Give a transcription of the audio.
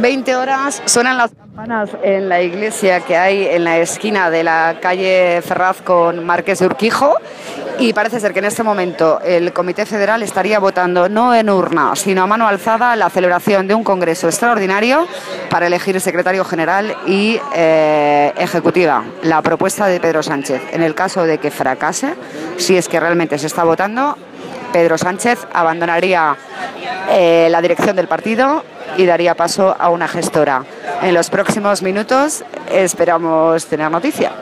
20 horas suenan las campanas en la iglesia que hay en la esquina de la calle Ferraz con Marqués de Urquijo y parece ser que en este momento el Comité Federal estaría votando no en urna, sino a mano alzada la celebración de un congreso extraordinario para elegir secretario general y eh, ejecutiva. La propuesta de Pedro Sánchez. En el caso de que fracase, si es que realmente se está votando, Pedro Sánchez abandonaría eh, la dirección del partido y daría paso a una gestora. En los próximos minutos esperamos tener noticia.